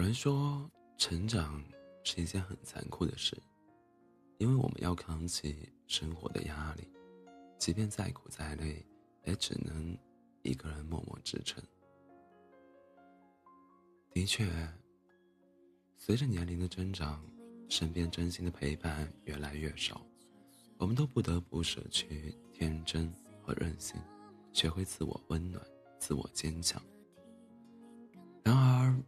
有人说，成长是一件很残酷的事，因为我们要扛起生活的压力，即便再苦再累，也只能一个人默默支撑。的确，随着年龄的增长，身边真心的陪伴越来越少，我们都不得不舍去天真和任性，学会自我温暖、自我坚强。然而，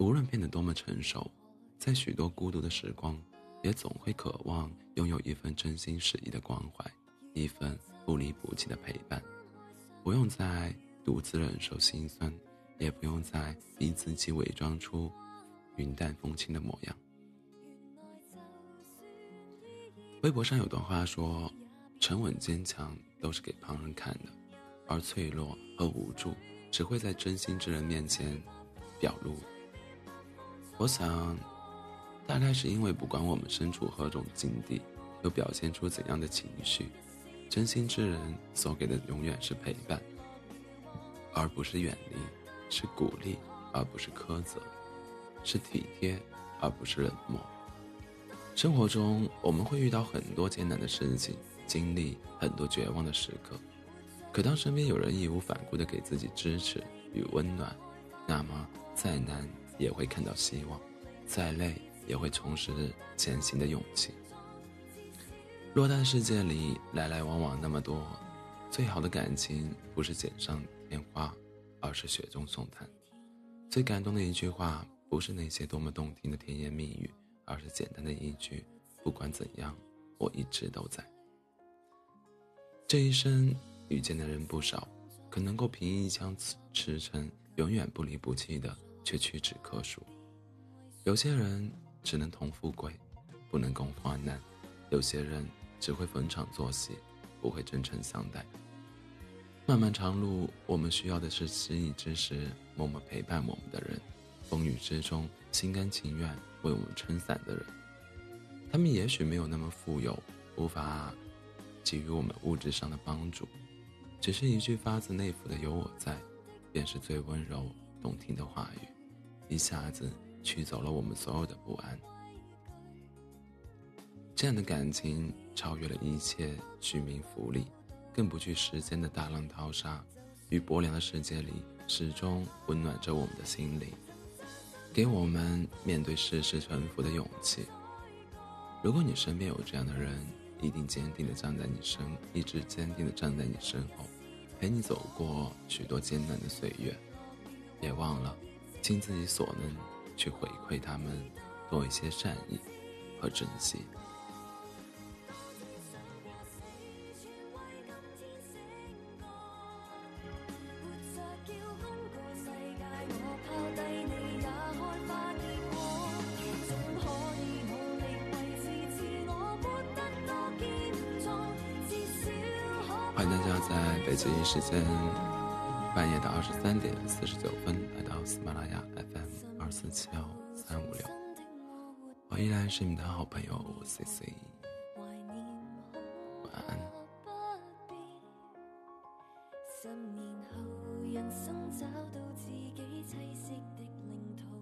无论变得多么成熟，在许多孤独的时光，也总会渴望拥有一份真心实意的关怀，一份不离不弃的陪伴，不用再独自忍受心酸。也不用再逼自己伪装出云淡风轻的模样。微博上有段话说：“沉稳坚强都是给旁人看的，而脆弱和无助只会在真心之人面前表露。”我想，大概是因为不管我们身处何种境地，又表现出怎样的情绪，真心之人所给的永远是陪伴，而不是远离。是鼓励，而不是苛责；是体贴，而不是冷漠。生活中，我们会遇到很多艰难的事情，经历很多绝望的时刻。可当身边有人义无反顾地给自己支持与温暖，那么再难也会看到希望，再累也会重拾前行的勇气。落单世界里来来往往那么多，最好的感情不是锦上添花。而是雪中送炭，最感动的一句话，不是那些多么动听的甜言蜜语，而是简单的一句：“不管怎样，我一直都在。”这一生遇见的人不少，可能够凭一腔赤诚，永远不离不弃的，却屈指可数。有些人只能同富贵，不能共患难；有些人只会逢场作戏，不会真诚相待。漫漫长路，我们需要的是失意之时默默陪伴我们的人，风雨之中心甘情愿为我们撑伞的人。他们也许没有那么富有，无法给予我们物质上的帮助，只是一句发自内腑的“有我在”，便是最温柔动听的话语，一下子驱走了我们所有的不安。这样的感情超越了一切虚名浮利。更不惧时间的大浪淘沙，于薄凉的世界里，始终温暖着我们的心灵，给我们面对世事沉浮的勇气。如果你身边有这样的人，一定坚定的站在你身，一直坚定的站在你身后，陪你走过许多艰难的岁月。别忘了，尽自己所能去回馈他们多一些善意和珍惜。欢迎大家在北京时间半夜的二十三点四十九分，来到喜马拉雅 FM 二四七幺三五六，我依然是你的好朋友 C C。晚安。十年后人生找到自己栖息的领土